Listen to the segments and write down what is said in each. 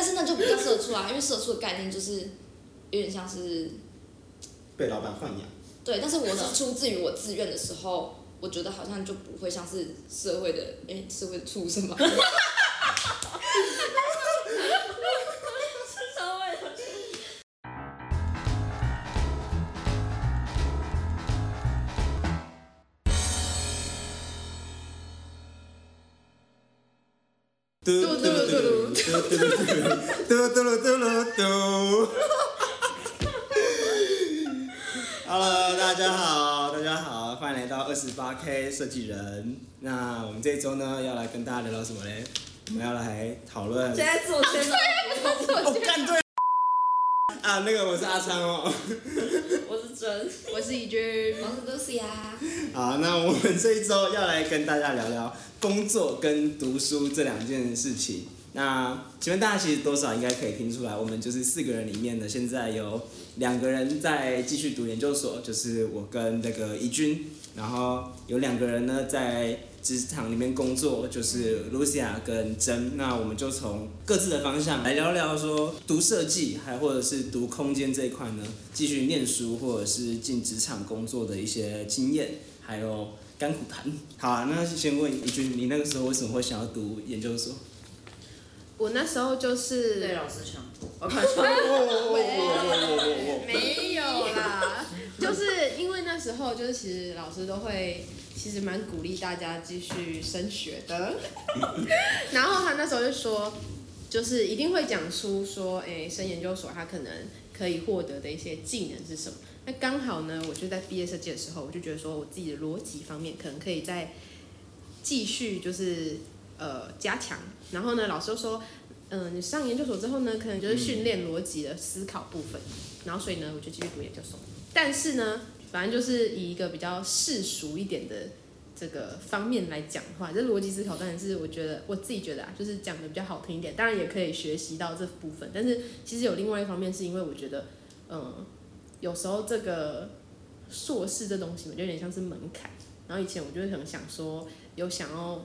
但是那就不叫社畜啊，因为社畜的概念就是有点像是被老板豢养。对，但是我是出自于我自愿的时候，我觉得好像就不会像是社会的哎、社会的畜生嘛。嘟嘟嘟嘟嘟嘟。Hello，大家好，大家好，欢迎来到二十八 K 设计人。那我们这一周呢，要来跟大家聊聊什么嘞？我们要来讨论。现在自我介绍，哦，干对。啊，那个我是阿昌哦。我是真，我是怡君，我是 Lucy 啊，好，那我们这一周要来跟大家聊聊工作跟读书这两件事情。那请问大家其实多少应该可以听出来，我们就是四个人里面呢，现在有两个人在继续读研究所，就是我跟那个怡君，然后有两个人呢在职场里面工作，就是 Lucia 跟珍。那我们就从各自的方向来聊聊说读设计，还或者是读空间这一块呢，继续念书或者是进职场工作的一些经验，还有甘苦谈。好啊，那先问怡君，你那个时候为什么会想要读研究所？我那时候就是对老师强迫，我开始没有啦，就是因为那时候就是其实老师都会其实蛮鼓励大家继续升学的，然后他那时候就说，就是一定会讲出说，哎、升研究所他可能可以获得的一些技能是什么。那刚好呢，我就在毕业设计的时候，我就觉得说我自己的逻辑方面可能可以再继续就是呃加强。然后呢，老师就说，嗯、你上研究所之后呢，可能就是训练逻辑的思考部分。然后所以呢，我就继续读研究所。但是呢，反正就是以一个比较世俗一点的这个方面来讲的话，这逻辑思考当然是我觉得我自己觉得啊，就是讲的比较好听一点，当然也可以学习到这部分。但是其实有另外一方面，是因为我觉得，嗯，有时候这个硕士这东西，我觉得有点像是门槛。然后以前我就会很想说，有想要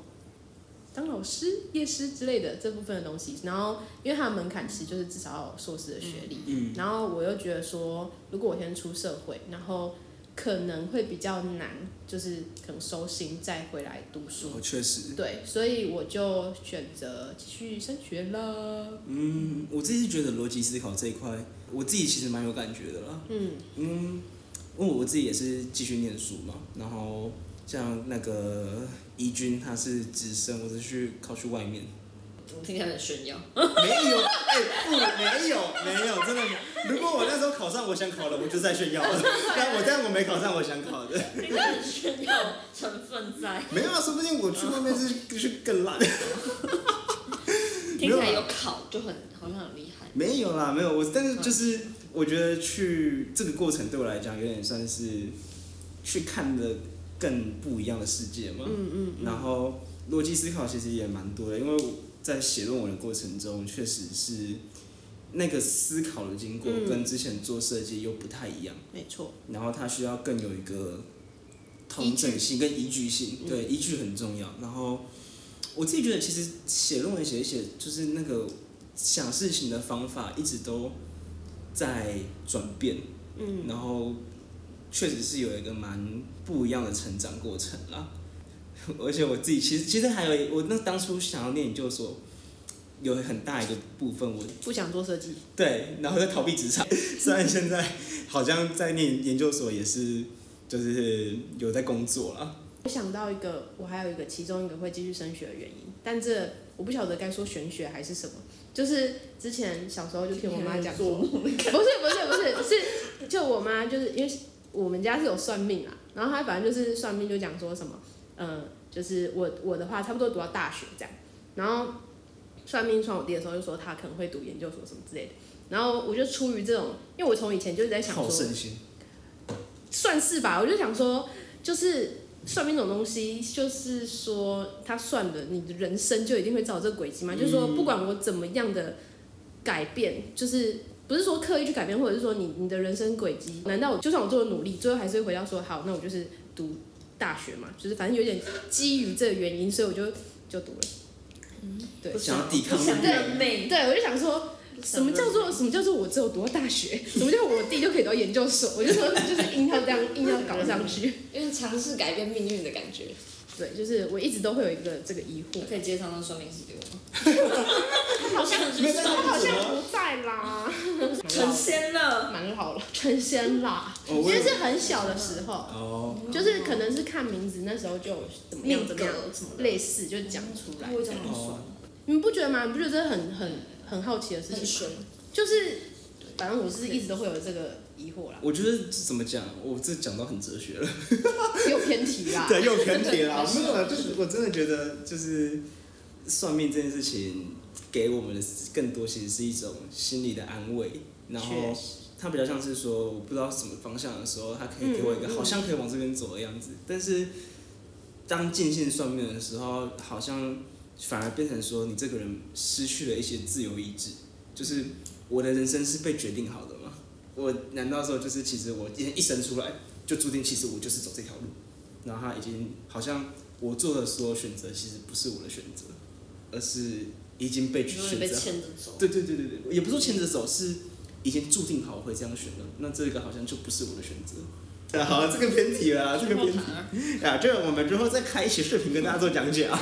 当老师、夜师之类的这部分的东西。然后因为它的门槛其实就是至少要有硕士的学历。嗯，然后我又觉得说，如果我先出社会，然后可能会比较难，就是可能收心再回来读书。哦，确实，对，所以我就选择继续升学了。嗯，我自己是觉得逻辑思考这一块，我自己其实蛮有感觉的啦。嗯，嗯，因为我自己也是继续念书嘛，然后像那个怡君他是直升，我是去考去外面。我听起来很炫耀，没有，哎、不，没有，没有，真的没。如果我那时候考上我想考的，我就在炫耀 了。但我这样我没考上我想考的，听起来很炫耀成分在，没有啊，说不定我去外面是是更烂。听起来有考就很好像很厉害。没有啦，没有我，但是就是我觉得去这个过程对我来讲有点算是去看的更不一样的世界嘛。嗯嗯然后逻辑思考其实也蛮多的，因为在写论文的过程中，确实是那个思考的经过嗯。跟之前做设计又不太一样，没错。然后它需要更有一个同整性跟依据性，嗯。对，依据很重要。然后我自己觉得，其实写论文写一写，就是那个想事情的方法一直都在转变，嗯，然后确实是有一个蛮不一样的成长过程啦。而且我自己其实其实还有我那当初想要念研究所，有很大一个部分我不想做设计。对，然后在逃避职场。虽然现在好像在念研究所也是就是有在工作了。我想到一个，我还有一个其中一个会继续升学的原因，但这我不晓得该说玄学还是什么。就是之前小时候就听我妈讲说，不是不是不是是就我妈就是因为我们家是有算命啊，然后他反正就是算命就讲说什么，呃，就是我我的话差不多读到大学这样，然后算命算我弟的时候就说他可能会读研究所什么之类的，然后我就出于这种，因为我从以前就是在想好说，算是吧，我就想说，就是算命这种东西，就是说他算的，你的人生就一定会照这个轨迹嘛。就是说，不管我怎么样的改变，就是不是说刻意去改变，或者是说你你的人生轨迹，难道我就算我做了努力，最后还是会回到说，好，那我就是读大学嘛，就是反正有点基于这个原因，所以我就就读了。嗯对不想要抵抗不想命运认命，对，我就想说，什么叫做什么叫做我只有读到大学？什么叫我弟就可以读到研究所？我就说就是硬要这样硬要搞上去。有点尝试改变命运的感觉。对，就是我一直都会有一个这个疑惑。可以接上那算命师给我吗？好像去算他好像不在啦，成仙了，蛮老了，成仙啦。哦我有因为是很小的时候，哦，就是可能是看名字，那时候就怎么样怎么样什么，类似就讲出来。会这样算。你们不觉得吗？你不觉得这很很很好奇的事情很？，就是反正我是一直都会有这个疑惑啦，我觉得怎么讲，我这讲到很哲学了。又偏题啦。对，又偏题了。没有啊，就是我真的觉得，就是算命这件事情给我们的更多其实是一种心理的安慰，然后它比较像是说我不知道什么方向的时候，它可以给我一个好像可以往这边走的样子。但是当尽信算命的时候，好像反而变成说你这个人失去了一些自由意志，就是我的人生是被决定好的吗？我难道说就是其实我今天一生出来就注定其实我就是走这条路，然后他已经好像我做的所有选择其实不是我的选择，而是已经被选择。好。牵着走，对对对对对，也不是说牵着走，是已经注定好我会这样选的，那这个好像就不是我的选择。对，好，这个偏题了啊，这个偏题啊，这个我们之后再开一期视频跟大家做讲解啊，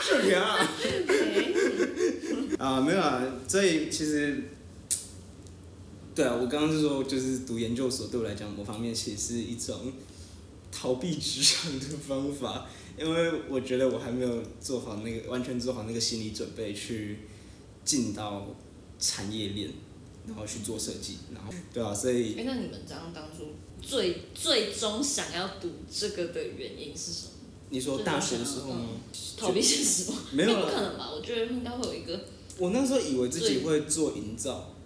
视频啊。啊，没有啊，所以其实，对啊，我刚刚是说，就是读研究所对我来讲，某方面其实是一种逃避职场的方法，因为我觉得我还没有做好那个完全做好那个心理准备去进到产业链，然后去做设计，然后对啊，所以哎，那你们这样当初最最终想要读这个的原因是什么？你说大学的时候吗？逃避现实吗？没有不可能吧？我觉得应该会有一个，我那时候以为自己会做营造，嗯，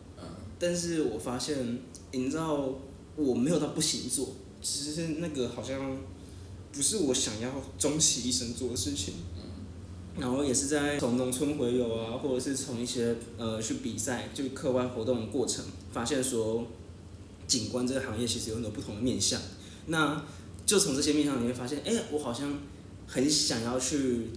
但是我发现营造我没有到不行做，只是那个好像不是我想要终其一生做的事情。然后也是在从农村回游啊，或者是从一些呃去比赛，就课外活动的过程，发现说景观这个行业其实有很多不同的面向。那就从这些面向你会发现，哎，我好像很想要去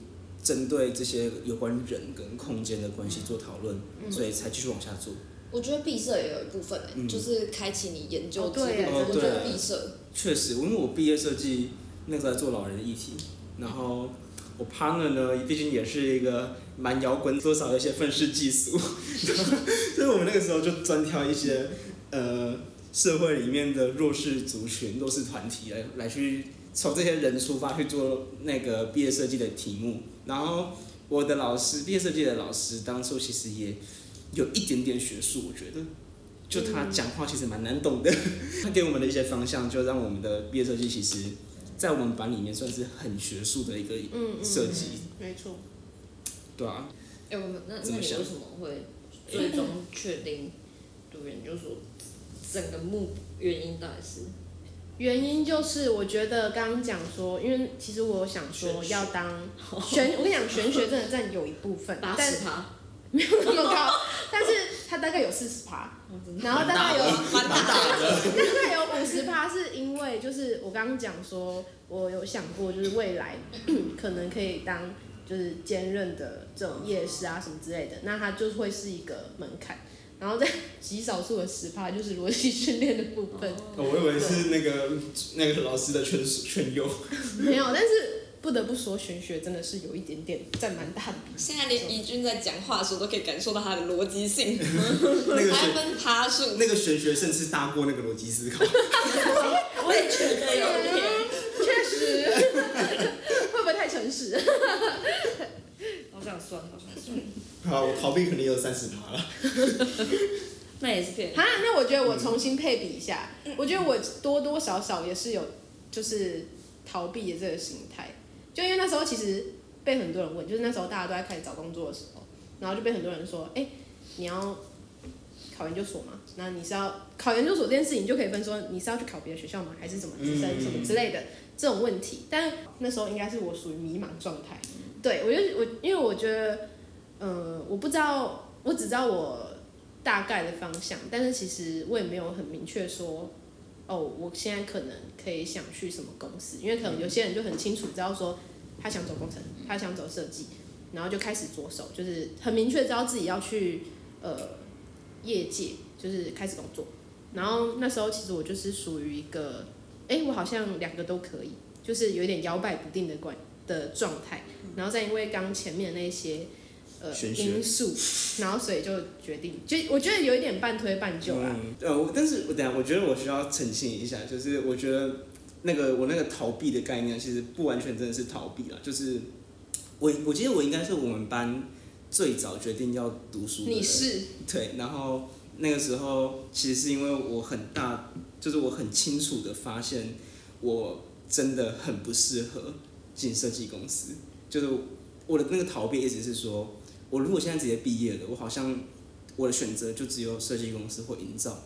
针对这些有关人跟空间的关系做讨论，所以才继续往下做。我觉得闭塞也有一部分诶、嗯。就是开启你研究哦之路。对。我觉得对毕设，确实，因为我毕业设计那时候在做老人的议题，然后我 partner 呢，毕竟也是一个蛮摇滚，多少有一些愤世嫉俗，所以我们那个时候就专挑一些呃社会里面的弱势族群、弱势团体来来去从这些人出发去做那个毕业设计的题目，然后我的老师，毕业设计的老师，当初其实也有一点点学术，我觉得。就他讲话其实蛮难懂的，他给我们的一些方向，就让我们的毕业设计其实，在我们班里面算是很学术的一个嗯嗯，设计，没错。对啊，哎，我们那怎么想那你为什么会最终确定读研究所？整个目原因到底是？原因就是我觉得刚刚讲说，因为其实我想说要当玄，我跟你讲玄学真的占有一部分，八但十趴，没有那么高，但是它大概有四十趴，然后大概有蛮大的，大概有五十趴是因为就是我刚刚讲说，我有想过就是未来 可能可以当就是兼任的这种夜市啊什么之类的，那它就会是一个门槛。然后在极少数的十趴就是逻辑训练的部分，我以为是那个那个老师的劝劝诱，没有，但是不得不说玄学真的是有一点点占蛮大的比重。现在连怡君在讲话的时候都可以感受到他的逻辑性，还 那个玄分。那个玄学甚至大过那个逻辑思考。我也觉得有点，确实，会不会太诚实？好想算，好想算，好，我逃避肯定有三十趴了。那也是骗人。哈，那我觉得我重新配比一下，我觉得我多多少少也是有就是逃避的这个心态，就因为那时候其实被很多人问，就是那时候大家都在开始找工作的时候，然后就被很多人说，哎、你要考研究所吗？那你是要考研究所这件事情，你就可以分说你是要去考别的学校吗？还是什么直升什么之类的这种问题。但那时候应该是我属于迷茫状态，对我就我因为我觉得，呃，我不知道，我只知道我大概的方向，但是其实我也没有很明确说，哦，我现在可能可以想去什么公司，因为可能有些人就很清楚知道说他想走工程，他想走设计，然后就开始着手，就是很明确知道自己要去呃业界，就是开始工作。然后那时候其实我就是属于一个，哎，我好像两个都可以，就是有点摇摆不定的关的状态。然后再因为刚前面那些呃玄学因素，然后所以就决定，就我觉得有一点半推半就啦。嗯，呃，我但是我等下，我觉得我需要澄清一下，就是我觉得那个我那个逃避的概念，其实不完全真的是逃避啦，就是我我记得我应该是我们班最早决定要读书你是对，然后那个时候其实是因为我很大，就是我很清楚的发现，我真的很不适合进设计公司。就是我的那个逃避一直是说，我如果现在直接毕业了，我好像我的选择就只有设计公司或营造，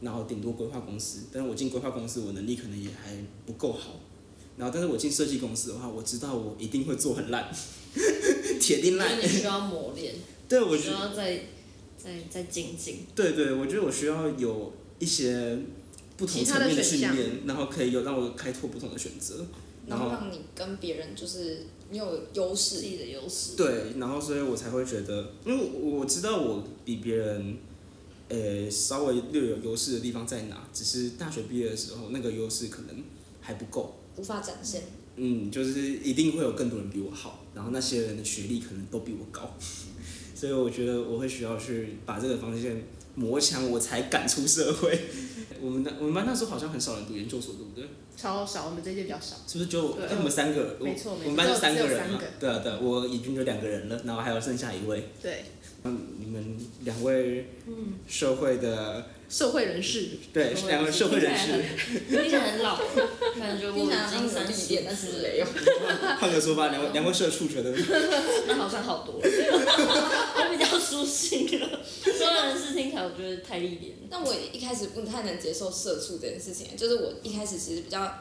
然后顶多规划公司。但是我进规划公司，我能力可能也还不够好。然后，但是我进设计公司的话，我知道我一定会做很烂，铁定烂就是。你需要磨练，对，我需要再再再精进。对对，我觉得我需要有一些不同的层面的训练，然后可以有让我开拓不同的选择。然后让你跟别人就是你有优势，自己的优势。对，然后所以我才会觉得，因为我我知道我比别人，呃，稍微略有优势的地方在哪，只是大学毕业的时候那个优势可能还不够。无法展现。嗯，就是一定会有更多人比我好，然后那些人的学历可能都比我高，所以我觉得我会需要去把这个防线磨强，我才敢出社会。我们那我们班那时候好像很少人读研究所，对不对？超少，我们这一届比较少。是不是就对哎我们三个？我没错没错我们班就三个人嘛。对啊对啊，我已经有两个人了，然后还有剩下一位。对，嗯，你们两位社会的社会人士，对是两位社会人士，听起来很老，感觉我已经三十点，但是没有。换个说法，两位两位社畜觉得 那好像好多了，我比较舒心了。所有人事听起来，我觉得太历练了。但我一开始不太能接受社畜这件事情，就是我一开始其实比较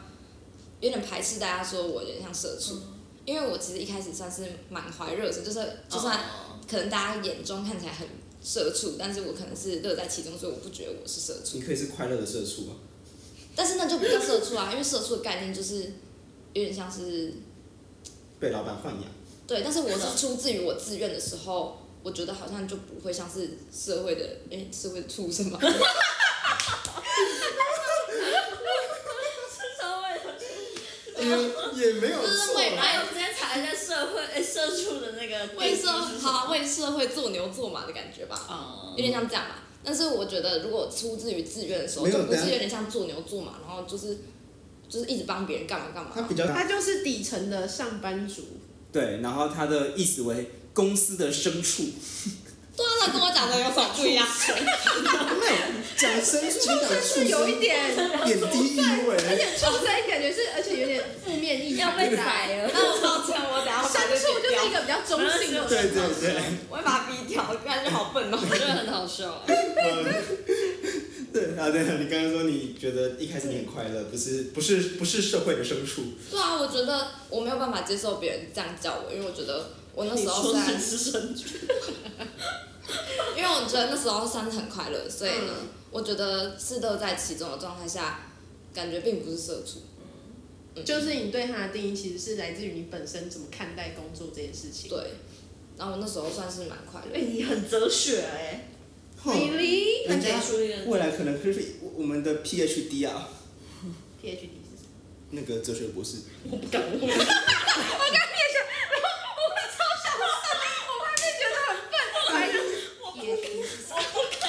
有点排斥大家说我有点像社畜，因为我其实一开始算是满怀热忱，就是就算哦可能大家眼中看起来很社畜，但是我可能是乐在其中，所以我不觉得我是社畜。你可以是快乐的社畜啊。但是那就不叫社畜啊，因为社畜的概念就是有点像是被老板豢养。对，但是我是出自于我自愿的时候，我觉得好像就不会像是社会的哎、社会的畜生嘛。也也没有就是为还有直接查一下社会诶社畜的那个为社好为社会做牛做马的感觉吧，哦有点像这样吧。但是我觉得，如果出自于自愿的时候，就不是有点像做牛做马，然后就是就是一直帮别人干嘛干嘛。他比较他就是底层的上班族，对，然后他的意思为公司的牲畜，对啊，那跟我讲的有什么不一样？没有讲牲畜，讲畜是有一生，点，贬低意而。且畜生感觉是，而且有点负面意要被。宰了。那我抱歉，我等下把牲畜就是一。个比较中性的，对对对，我会把它逼掉，感觉好笨哦。我觉得很好笑啊。对啊对啊，你刚刚说你觉得一开始你很快乐，不是不是不是社会的牲畜，对啊，我觉得我没有办法接受别人这样叫我，因为我觉得我那时候虽然是生猪，因为我觉得那时候算是很快乐，所以呢，我觉得是乐在其中的状态下，感觉并不是社畜。嗯就是你对他的定义其实是来自于你本身怎么看待工作这件事情。对，然后我那时候算是蛮快乐哎，。你很哲学哎，哼未来可能就是我们的 PhD 啊，PhD 是什么？那个哲学博士，我不敢问。才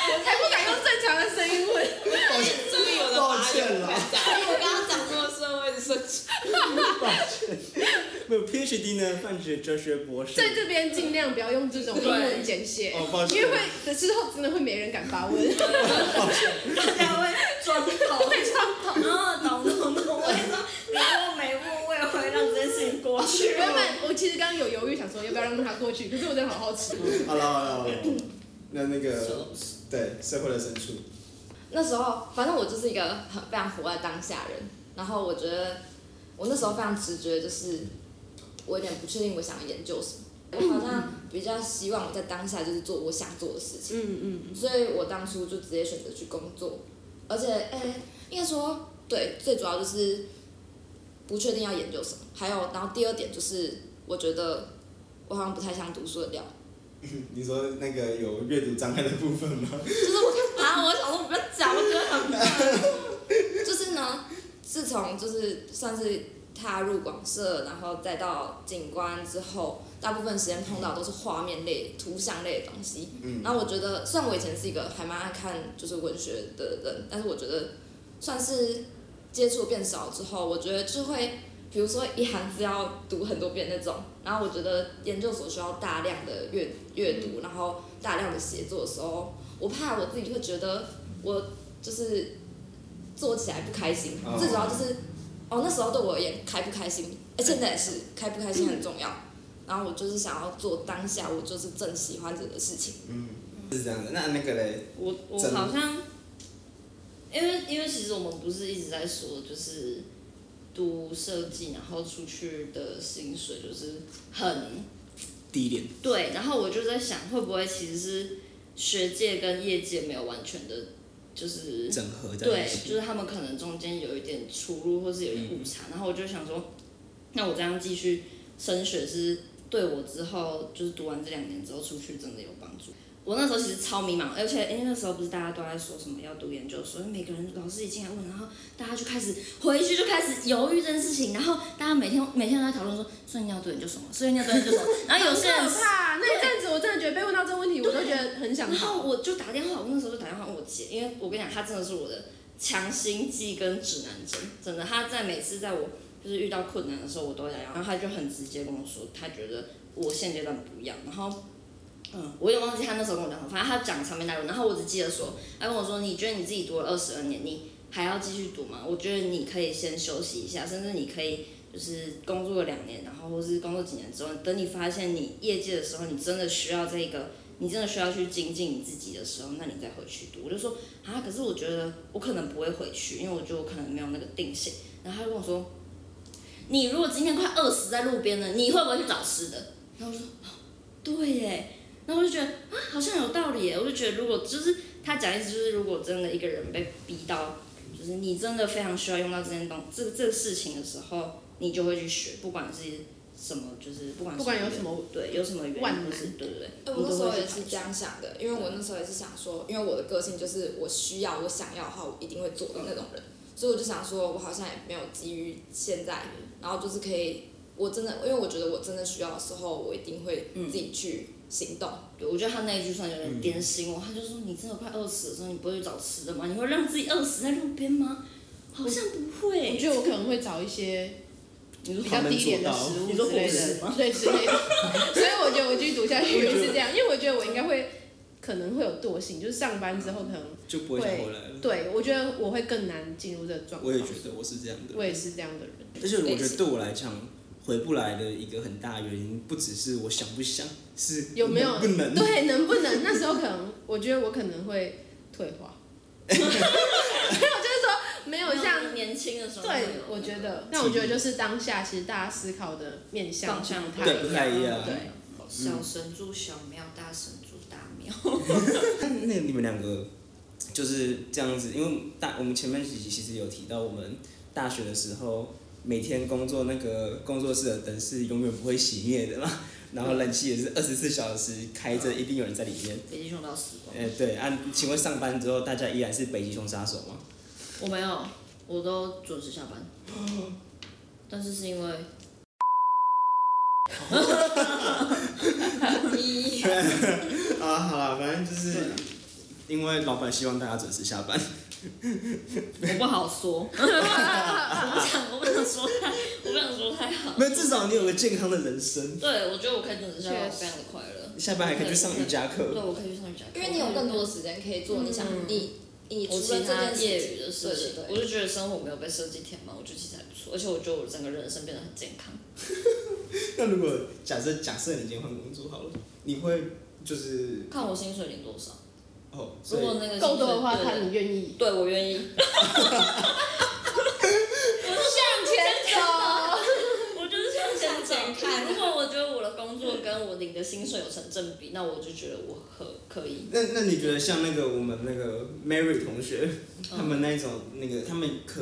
我才不敢用正常的声音问。抱歉这里有的抱歉啦，因为我刚刚讲说社会的社畜。抱歉，没有呢，泛指哲学博士。在这边尽量不要用这种英文简写，哦抱歉因为会的之后真的会没人敢发问。大家会装懂，会装懂。啊，懂懂懂。我跟你说，你如果没问，我也会让这件事情过去。原本我其实刚刚有犹豫，想说要不要让他过去，可是我真的好好奇。好了好了好了，那那个对社会的深处，那时候，反正我就是一个很非常活在当下人。然后我觉得，我那时候非常直觉，就是我有点不确定我想要研究什么。我好像比较希望我在当下就是做我想做的事情。嗯嗯所以我当初就直接选择去工作，而且，诶、应该说，对，最主要就是不确定要研究什么，还有，然后第二点就是，我觉得我我好像不太像读书的料。你说那个有阅读障碍的部分吗？就是我啊，我想说不要讲，我觉得很烦。就是呢，自从就是算是踏入广社，然后再到景观之后，大部分时间碰到都是画面类、图像类的东西。嗯然后我觉得，虽然我以前是一个还蛮爱看就是文学的人，但是我觉得算是接触变少之后，我觉得就会，比如说一行字要读很多遍那种。然后我觉得研究所需要大量的阅阅读，然后大量的写作的时候，我怕我自己会觉得我就是做起来不开心。哦最主要就是，哦那时候对我而言开不开心，哎现在也是开不开心很重要。然后我就是想要做当下我就是正喜欢着的事情。嗯，是这样的。那那个嘞，我我好像，因为因为其实我们不是一直在说，就是读设计，然后出去的薪水就是很第一点，对，然后我就在想，会不会其实是学界跟业界没有完全的，就是整合在对一，起。就是他们可能中间有一点出入，或是有一点误差。然后我就想说，那我这样继续升学是对我之后就是读完这两年之后出去真的有帮助。我那时候其实超迷茫，而且因为那时候不是大家都在说什么要读研究所，每个人老师一进来问，然后大家就开始回去就开始犹豫这件事情，然后大家每天每天都在讨论说，所以你要读研究所吗？所以你要读研究所吗？然后有些人很怕。那一阵子我真的觉得被问到这个问题，我都觉得很想然后。我就打电话，我那时候就打电话问我姐，因为我跟你讲，她真的是我的强心剂跟指南针，真的。她在每次在我就是遇到困难的时候，我都会打电话，然后她就很直接跟我说，她觉得我现阶段不要。然后，嗯，我也忘记她那时候跟我讲什么，反正她讲长篇大论，然后我只记得说，她跟我说，你觉得你自己读了二十二年，你还要继续读吗？我觉得你可以先休息一下，甚至你可以。就是工作了两年，然后或是工作几年之后，等你发现你业界的时候，你真的需要这个你真的需要去精进你自己的时候，那你再回去读。我就说啊，可是我觉得我可能不会回去，因为我觉得我可能没有那个定性。然后他就跟我说，你如果今天快饿死在路边了，你会不会去找吃的？然后我说，对耶。然后我就觉得啊，好像有道理耶。我就觉得如果就是他讲意思就是，如果真的一个人被逼到，就是你真的非常需要用到这件东这个这个事情的时候，你就会去学，不管是什么，就是不管不管有什么对有什么原因，万是对不对。哎，我那时候也是这样想的，因为我那时候也是想说，因为我的个性就是我需要、我想要的话，我一定会做的那种人，所以我就想说，我好像也没有基于现在，然后就是可以，我真的，因为我觉得我真的需要的时候，我一定会自己去行动。对，我觉得他那一句算有点点醒我。他就说：“你真的快饿死的时候，你不会去找吃的吗？你会让自己饿死在路边吗？”好像不会。我觉得我可能会找一些比较低廉的食物之类的对之类的。所以我觉得我继续读下去是这样，因为我觉得我应该会可能会有惰性，就是上班之后可能就不会想回来了。对我觉得我会更难进入这个状况。我也觉得我是这样的。我也是这样的人。而且我觉得对我来讲，回不来的一个很大原因，不只是我想不想，是有没有不能？对，能不能？那时候可能，我觉得我可能会退化。没有，像年轻的时候。对，我觉得，那我觉得就是当下，其实大家思考的面向方向不对不太一样对，小神住小庙，大神住大庙。那 那你们两个就是这样子，因为大我们前面几集其实有提到，我们大学的时候每天工作那个工作室的灯是永远不会熄灭的嘛，然后冷气也是二十四小时开着，一定有人在里面。北极熊到死光。哎、对，按、请问上班之后大家依然是北极熊杀手吗？我没有，我都准时下班。但是是因为。一啊，好了，反正就是因为老板希望大家准时下班。我不好说，我不想，我不想说太，我不想说太好。没有，至少你有个健康的人生，对，我觉得我可以准时下班，非常的快乐。下班还可以去上瑜伽课对，我可以去上瑜伽课，因为你有更多的时间可以做你想嗯你你除我这他件业余的事对情，对对，我就觉得生活没有被设计填满，我觉得其实还不错，而且我觉得我整个人生变得很健康。那如果假设假设你今天换工作好了，你会就是看我薪水领多少，哦，如果那个够多的话，看你愿意。对我愿意，向前走。我就是向前向前看如果我觉得我的工作跟我领的薪水有成正比，那我就觉得我可可以。那那你觉得像那个我们那个 Mary 同学，他们那种那个他们可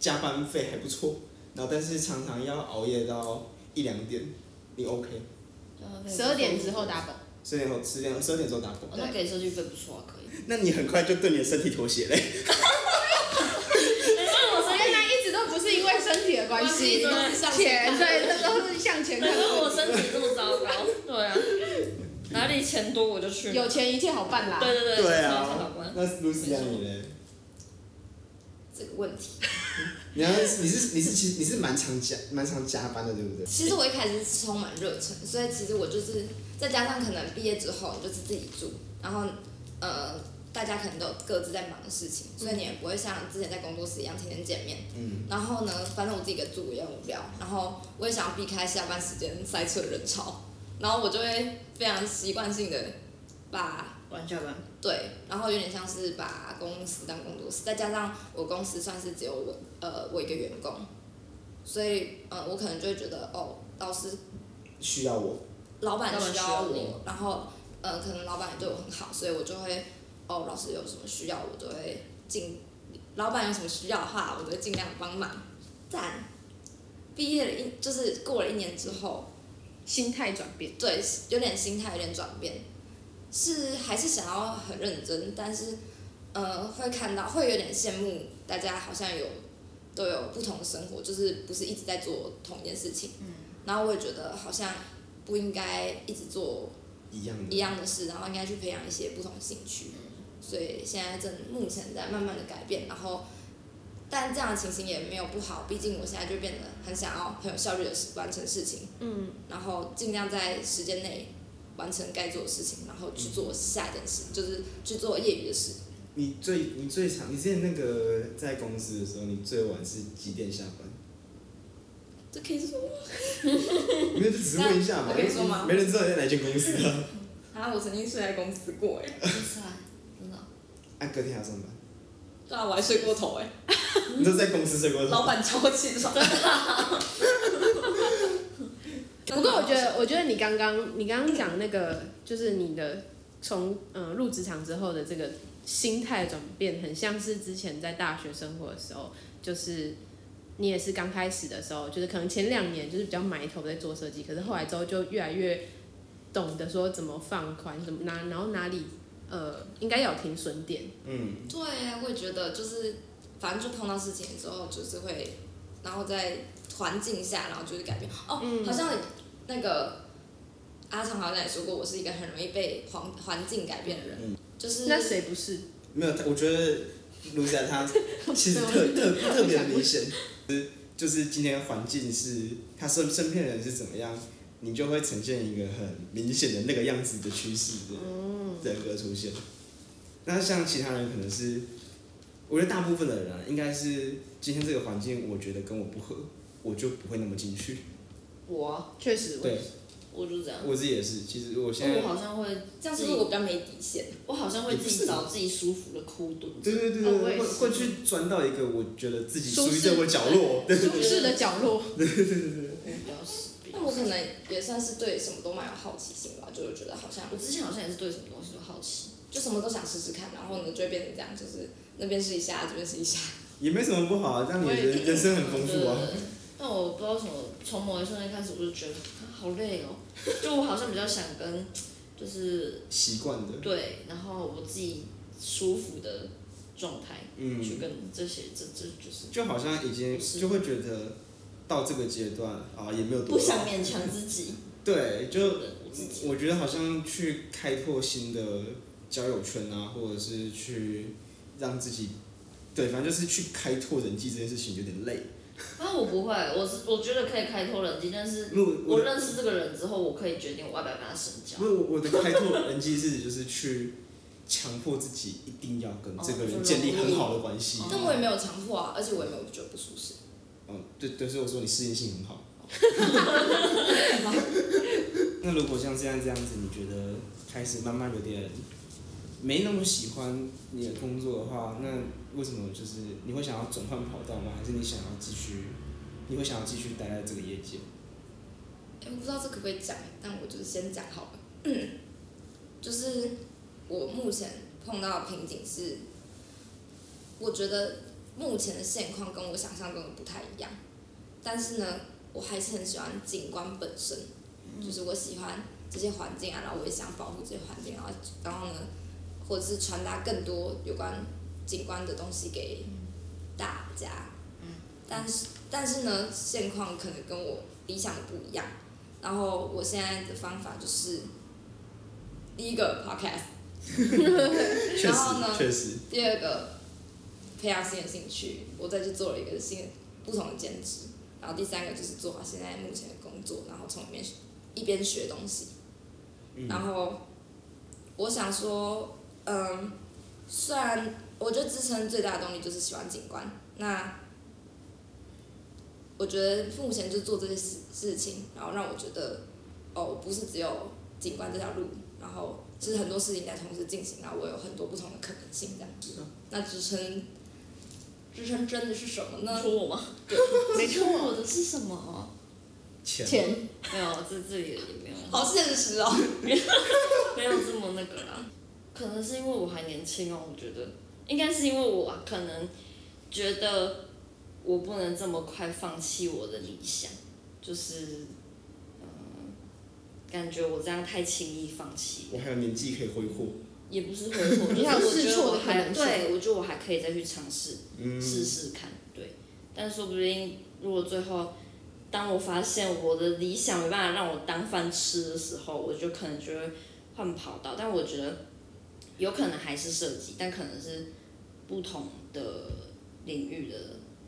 加班费还不错，然后但是常常要熬夜到一两点，你 OK？十二点之后 double。十点后十点十二点之后打哦，工。那给设计费不错啊，可以。那你很快就对你的身体妥协嘞。原来一直都不是因为身体的关系，都是向前对，这都是向前看可是我。身体这么糟糕，对啊，哪里钱多我就去哪。有钱一切好办啦。对对对，对啊，那 Lucy 啊你呢？这个问题。你要你是你是其实你是蛮常加蛮常加班的，对不对？其实我一开始是充满热忱，所以其实我就是再加上可能毕业之后你就是自己住，然后呃大家可能都有各自在忙的事情，所以你也不会像之前在工作室一样天天见面。嗯。然后呢，反正我自己一个住也很无聊，然后我也想要避开下班时间塞车人潮，然后我就会非常习惯性的把晚下班。对，然后有点像是把公司当工作室，再加上我公司算是只有我呃我一个员工，所以呃我可能就会觉得哦，老师需要我。老板需要我，然后呃可能老板也对我很好，所以我就会哦老师有什么需要我都会尽，老板有什么需要的话，我都会尽量帮忙。但毕业了一就是过了一年之后，心态转变。对，有点心态有点转变，是还是想要很认真，但是呃会看到会有点羡慕大家好像有都有不同的生活，就是不是一直在做同一件事情，然后我也觉得好像不应该一直做一样的。一样的事，然后应该去培养一些不同的兴趣，所以现在正目前在慢慢的改变，然后。但这样的情形也没有不好，毕竟我现在就变得很想要很有效率的完成事情，嗯，然后尽量在时间内完成该做的事情，然后去做下一件事，就是去做业余的事。你最你最长，你之前那个在公司的时候，你最晚是几点下班？这可以说吗？没有，就只是问一下嘛。我可以说吗没人知道你在哪间公司啊。啊，我曾经睡在公司过哎。啊，隔天还要上班。对啊，我还睡过头哎。你都在公司睡过头。老板叫我起床。不过我觉得，我觉得你刚刚你刚刚讲那个，就是你的从嗯入职场之后的这个心态转变，很像是之前在大学生活的时候，就是你也是刚开始的时候，就是可能前两年就是比较埋头在做设计，可是后来之后就越来越懂得说怎么放宽，怎么哪然后哪里呃应该要有停损点，嗯，对，我也觉得就是，反正就碰到事情之后，就是会，然后在环境下，然后就是改变。哦，嗯。好像那个阿长好像也说过，我是一个很容易被环环境改变的人，嗯。就是那谁不是？没有，我觉得卢佳他其实特 特特别明显，就是就是今天环境是他身身边人是怎么样，你就会呈现一个很明显的那个样子的趋势的人格出现。那像其他人可能是，我觉得大部分的人啊，应该是今天这个环境，我觉得跟我不合，我就不会那么进去。我啊确实，对，我就这样。我自己也是，其实我现在我好像会这样是不是我比较没底线？我好像会自己找自己舒服的哭蹲。对对对对会会去钻到一个我觉得自己属于舒适这个角落。对对舒适的角落。我比较死。那我可能也算是对什么都蛮有好奇心吧，就是觉得好像我之前好像也是对什么东西都好奇。就什么都想试试看，然后呢就会变成这样，就是那边试一下，这边试一下。也没什么不好啊，这样你的人人生很丰富啊。对。但我不知道为什么，从某一瞬间开始，我就觉得啊好累哦。就我好像比较想跟，就是习惯的，对，然后我自己舒服的状态，嗯去跟这些这这就是就好像已经就会觉得到这个阶段啊，也没有多不想勉强自己。对，就我觉得好像去开拓新的交友圈啊，或者是去让自己，对，反正就是去开拓人际这件事情有点累。啊，我不会，我是我觉得可以开拓人际，但是我认识这个人之后，我可以决定我要不要跟他深交因。为我我的开拓人际是就是去强迫自己一定要跟这个人建立很好的关系。哦但我也没有强迫啊，而且我也没有觉得不舒适。嗯，对对，所以我说你适应性很好。那如果像现在这样子，你觉得开始慢慢有点没那么喜欢你的工作的话，那为什么就是你会想要转换跑道吗？还是你想要继续，你会想要继续待在这个业界？哎、我不知道这可不可以讲，但我就是先讲好了。就是我目前碰到的瓶颈是，我觉得目前的现况跟我想象中的不太一样，但是呢，我还是很喜欢景观本身，就是我喜欢这些环境啊，然后我也想保护这些环境，然后然后呢，或者是传达更多有关景观的东西给大家。但是但是呢，现况可能跟我理想的不一样。然后我现在的方法就是，第一个 podcast，然后呢第二个培养新的兴趣，我再去做了一个新的不同的兼职，然后第三个就是做好现在目前的工作，然后从里面学一边学东西，嗯然后我想说，嗯，虽然我觉得支撑最大的动力就是喜欢景观，那我觉得目前就做这些事事情，然后让我觉得，哦，不是只有景观这条路，然后其实很多事情在同时进行，然后我有很多不同的可能性这样子。那支撑，支撑真的是什么呢？戳我吗？对，没戳，我的是什么？钱钱，没有，这这里也没有，好现实哦。没有这么那个啦。可能是因为我还年轻哦，我觉得应该是因为我可能觉得我不能这么快放弃我的理想，就是嗯，感觉我这样太轻易放弃，我还有年纪可以挥霍，也不是挥霍，你还有就是我觉试错得我还对，我觉得我还可以再去尝试。嗯，试试看，对。但说不定，如果最后，当我发现我的理想没办法让我当饭吃的时候，我就可能就会换跑道。但我觉得，有可能还是设计，但可能是不同的领域的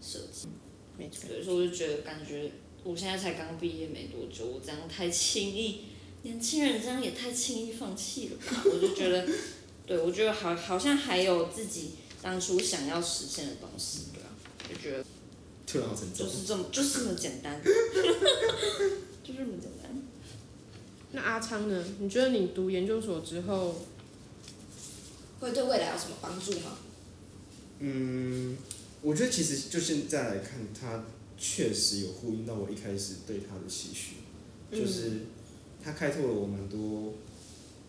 设计。没错。所以说我就觉得，感觉我现在才刚毕业没多久，我这样太轻易，年轻人这样也太轻易放弃了吧？我就觉得，对我觉得好，好像还有自己当初想要实现的东西，对啊，就觉得突然好沉重就。是这么，就是这么简单，就是这么简单。那阿昌呢？你觉得你读研究所之后，会对未来有什么帮助吗？嗯，我觉得其实就现在来看，他确实有呼应到我一开始对他的期许，就是它开拓了我蛮多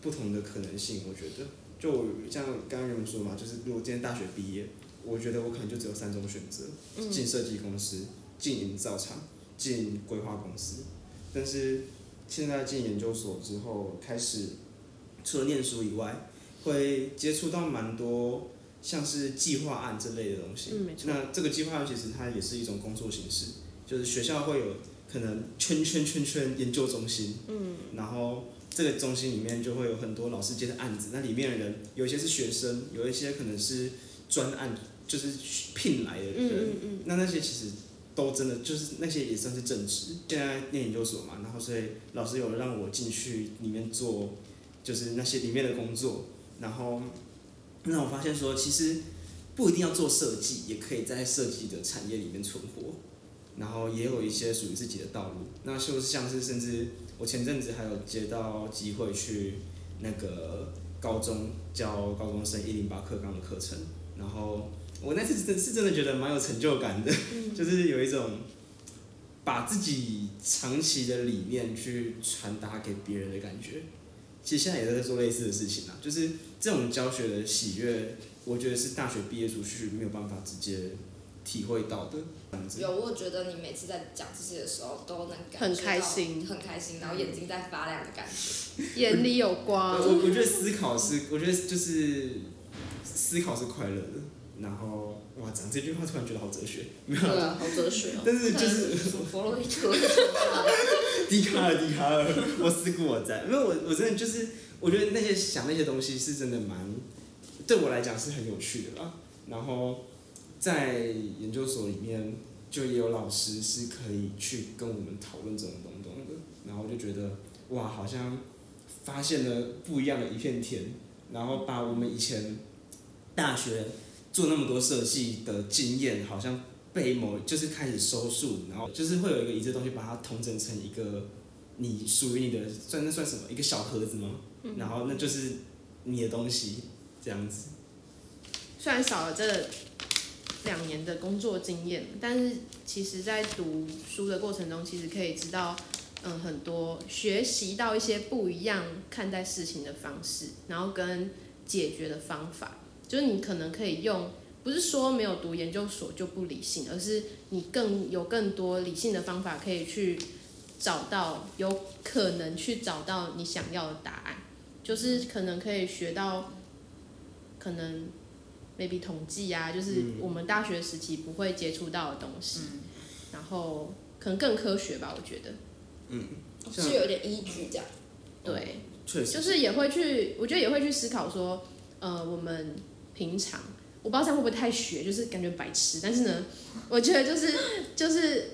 不同的可能性。我觉得，就像刚刚有人说嘛，就是如果今天大学毕业，我觉得我可能就只有三种选择：进设计公司、进营造厂、进规划公司。但是现在进研究所之后，开始除了念书以外，会接触到蛮多像是计划案这类的东西。嗯那这个计划案其实它也是一种工作形式，就是学校会有可能圈圈圈圈研究中心，嗯，然后这个中心里面就会有很多老师接的案子，那里面的人有一些是学生，有一些可能是专案，就是聘来的人，嗯嗯嗯，那那些其实都真的就是那些也算是正职。现在念研究所嘛，然后所以老师有让我进去里面做，就是那些里面的工作，然后让我发现说，其实不一定要做设计，也可以在设计的产业里面存活。然后也有一些属于自己的道路，那就是像是甚至我前阵子还有接到机会去那个高中教高中生一零八课纲的课程，然后我那次真是真的觉得蛮有成就感的，就是有一种把自己长期的理念去传达给别人的感觉。其实现在也在做类似的事情啊，就是这种教学的喜悦，我觉得是大学毕业出去没有办法直接体会到的。有，我觉得你每次在讲这些的时候，都能感觉很开心很开心，然后眼睛在发亮的感觉。眼里有光。我我觉得思考是，我觉得就是思考是快乐的。然后哇，讲这句话突然觉得好哲学，没有啦，对啊，好哲学哦。但是就是什么弗洛伊德，笛卡尔笛卡尔，我思故我在。因为我我真的就是，我觉得那些想那些东西是真的蛮，对我来讲是很有趣的啦。然后在研究所里面，就也有老师是可以去跟我们讨论这种东东的。然后就觉得哇，好像发现了不一样的一片天。然后把我们以前大学做那么多设计的经验，好像被某就是开始收束，然后就是会有一个一这东西把它统整成一个你属于你的，算那算什么？一个小盒子吗？然后那就是你的东西，这样子。虽然少了这两年的工作经验，但是其实在读书的过程中，其实可以知道，嗯，很多学习到一些不一样看待事情的方式，然后跟解决的方法，就是你可能可以用，不是说没有读研究所就不理性，而是你更有更多理性的方法可以去找到有可能去找到你想要的答案，就是可能可以学到，可能 maybe 统计啊，就是嗯我们大学时期不会接触到的东西，然后可能更科学吧，我觉得，嗯。是有点依据这样。对，确实。就是也会去，我觉得也会去思考说，呃，我们平常我不知道这样会不会太学，就是感觉白痴，但是呢，我觉得就是就是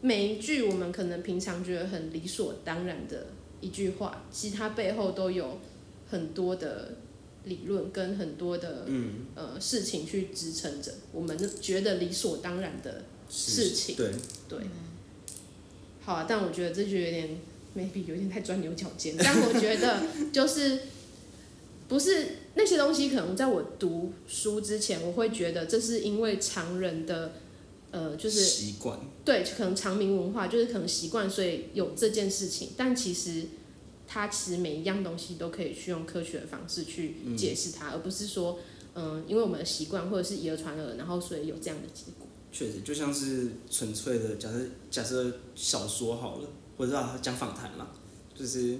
每一句我们可能平常觉得很理所当然的一句话，其实它背后都有很多的理论跟很多的嗯。呃事情去支撑着我们觉得理所当然的事情。对，对，好啊，但我觉得这就有点 maybe 有点太钻牛角尖，但我觉得就是不是那些东西，可能在我读书之前，我会觉得这是因为常人的呃，就是习惯，对，可能长明文化就是可能习惯，所以有这件事情，但其实。它其实每一样东西都可以去用科学的方式去解释它，而不是说，嗯，因为我们的习惯或者是以讹传讹，然后所以有这样的结果。确实就像是纯粹的假设，假设小说好了，或者啊讲访谈嘛，就是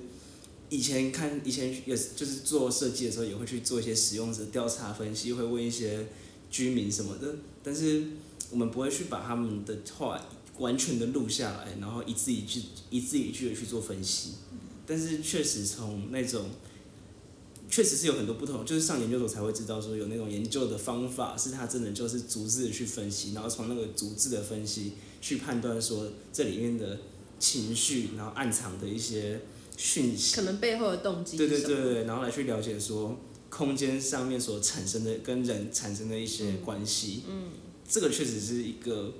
以前看以前也是就是做设计的时候，也会去做一些使用者调查分析，会问一些居民什么的，但是我们不会去把他们的话完全的录下来，然后一字一句一字一句的去做分析。但是确实从那种，确实是有很多不同，就是上研究所才会知道说有那种研究的方法，是他真的就是逐字的去分析，然后从那个逐字的分析去判断说这里面的情绪，然后暗藏的一些讯息，可能背后的动机对？对对对，然后来去了解说空间上面所产生的跟人产生的一些关系，嗯，这个确实是一个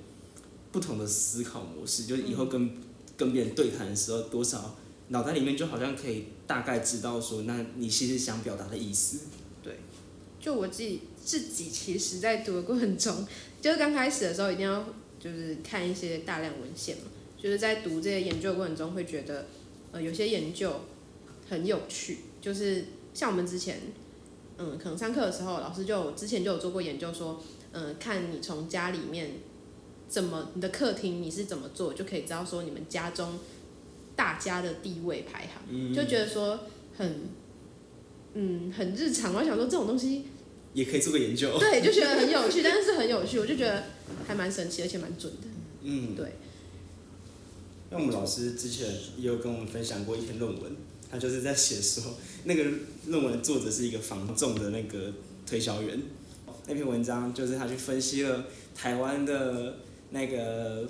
不同的思考模式，就是以后跟、跟别人对谈的时候，多少脑袋里面就好像可以大概知道说，那你其实想表达的意思，对。就我自己自己其实，在读的过程中，就是刚开始的时候，一定要就是看一些大量文献嘛，就是在读这些研究的过程中，会觉得呃有些研究很有趣，就是像我们之前嗯可能上课的时候，老师就有之前就有做过研究说，嗯、看你从家里面怎么你的客厅你是怎么做，就可以知道说你们家中大家的地位排行。嗯，就觉得说很，嗯，很日常。我想说这种东西，也可以做个研究，对，就觉得很有趣，但是很有趣，我就觉得还蛮神奇，而且蛮准的。嗯，对。那我们老师之前也有跟我们分享过一篇论文，他就是在写说，那个论文的作者是一个防重的那个推销员。那篇文章就是他去分析了台湾的那个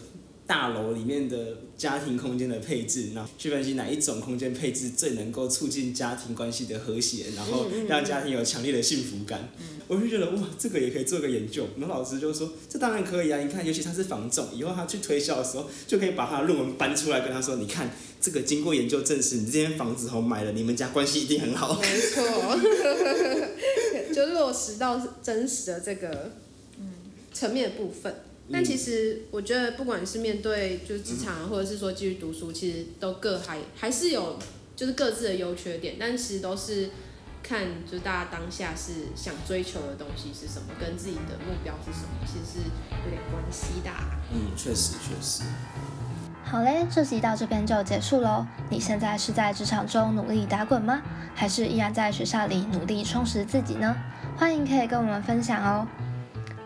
大楼里面的家庭空间的配置，然后去分析哪一种空间配置最能够促进家庭关系的和谐，然后让家庭有强烈的幸福感。我就觉得哇，这个也可以做个研究。然后老师就说，这当然可以啊！你看，尤其他是房仲，以后他去推销的时候，就可以把他的论文搬出来跟他说，你看这个经过研究证实，你这间房子后买了，你们家关系一定很好。没错，就落实到真实的这个层面的部分。但其实我觉得，不管是面对就是职场啊，或者是说继续读书，其实都各还还是有就是各自的优缺点，但其实都是看就是大家当下是想追求的东西是什么，跟自己的目标是什么，其实是有点关系的啊、嗯，确实确实。好嘞，这集到这边就结束喽。你现在是在职场中努力打滚吗？还是依然在学校里努力充实自己呢？欢迎可以跟我们分享哦。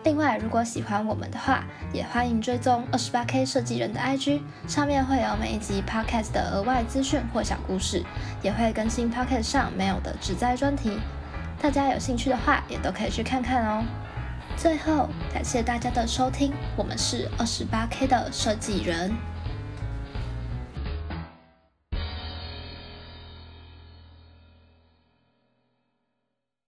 另外，如果喜欢我们的话，也欢迎追踪二十八 K 设计人的 IG，上面会有每一集 Podcast 的额外资讯或小故事，也会更新 Podcast 上没有的职灾专题。大家有兴趣的话，也都可以去看看哦。最后，感谢大家的收听，我们是二十八 K 的设计人。